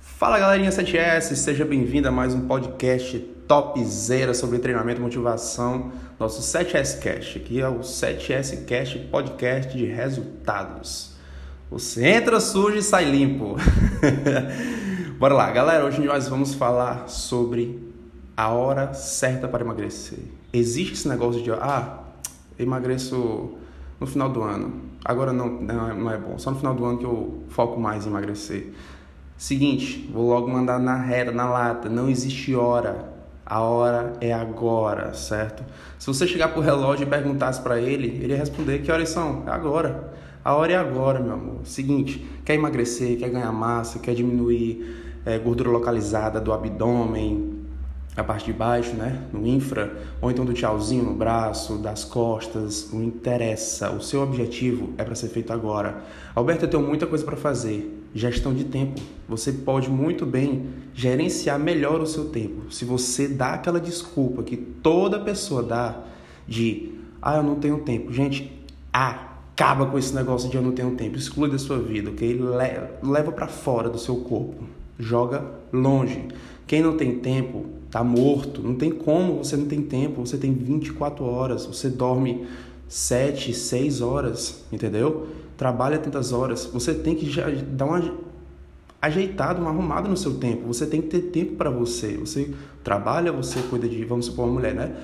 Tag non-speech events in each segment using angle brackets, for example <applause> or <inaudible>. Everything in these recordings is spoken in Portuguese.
Fala galerinha 7S, seja bem-vindo a mais um podcast topzera sobre treinamento e motivação, nosso 7S Cast, aqui é o 7S Cast Podcast de resultados. Você entra sujo e sai limpo. <laughs> Bora lá, galera, hoje nós vamos falar sobre a hora certa para emagrecer. Existe esse negócio de, ah, emagreço no final do ano. Agora não, não é bom, só no final do ano que eu foco mais em emagrecer. Seguinte, vou logo mandar na reta, na lata. Não existe hora. A hora é agora, certo? Se você chegar pro relógio e perguntasse para ele, ele ia responder que horas são? É agora. A hora é agora, meu amor. Seguinte, quer emagrecer, quer ganhar massa, quer diminuir é, gordura localizada do abdômen, a parte de baixo, né, no infra, ou então do tchauzinho no braço, das costas, não interessa. O seu objetivo é para ser feito agora. Alberto, eu tenho muita coisa para fazer. Gestão de tempo. Você pode muito bem gerenciar melhor o seu tempo. Se você dá aquela desculpa que toda pessoa dá de, ah, eu não tenho tempo. Gente, acaba com esse negócio de eu não tenho tempo. Exclui da sua vida, ok? Leva para fora do seu corpo. Joga longe. Quem não tem tempo tá morto. Não tem como, você não tem tempo. Você tem 24 horas, você dorme 7, 6 horas, entendeu? Trabalha tantas horas. Você tem que dar uma ajeitada, uma arrumada no seu tempo. Você tem que ter tempo para você. Você trabalha, você cuida de, vamos supor, uma mulher, né?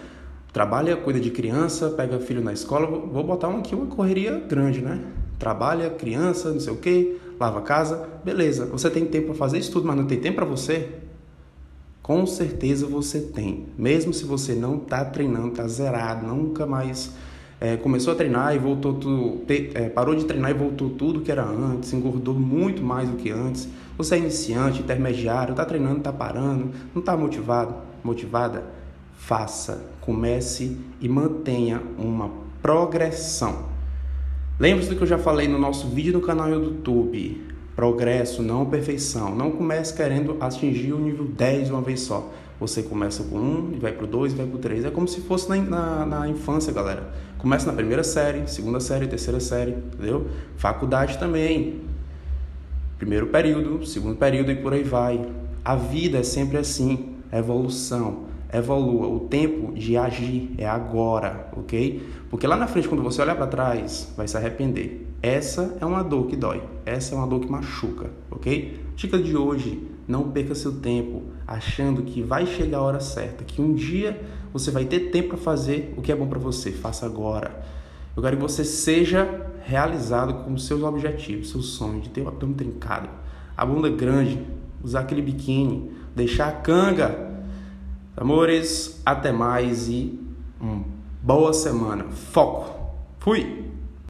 Trabalha, cuida de criança, pega filho na escola. Vou botar aqui uma correria grande, né? Trabalha, criança, não sei o quê, lava a casa, beleza. Você tem tempo para fazer isso tudo, mas não tem tempo para você? Com certeza você tem. Mesmo se você não está treinando, está zerado, nunca mais é, começou a treinar e voltou tudo, é, parou de treinar e voltou tudo que era antes, engordou muito mais do que antes. Você é iniciante, intermediário, está treinando, está parando, não está motivado, motivada? Faça, comece e mantenha uma progressão. Lembre-se do que eu já falei no nosso vídeo no canal do YouTube progresso, não perfeição. Não comece querendo atingir o nível 10 de uma vez só. Você começa com um, vai para o 2, vai para o 3. É como se fosse na, na, na, infância, galera. Começa na primeira série, segunda série, terceira série, entendeu? Faculdade também. Primeiro período, segundo período e por aí vai. A vida é sempre assim, evolução evolua. O tempo de agir é agora, ok? Porque lá na frente, quando você olhar para trás, vai se arrepender. Essa é uma dor que dói. Essa é uma dor que machuca, ok? Dica de hoje: não perca seu tempo achando que vai chegar a hora certa, que um dia você vai ter tempo para fazer o que é bom para você. Faça agora. Eu quero que você seja realizado com seus objetivos, seu sonho de ter o abdômen trincado, a bunda grande, usar aquele biquíni, deixar a canga Amores, até mais e uma boa semana. Foco. Fui!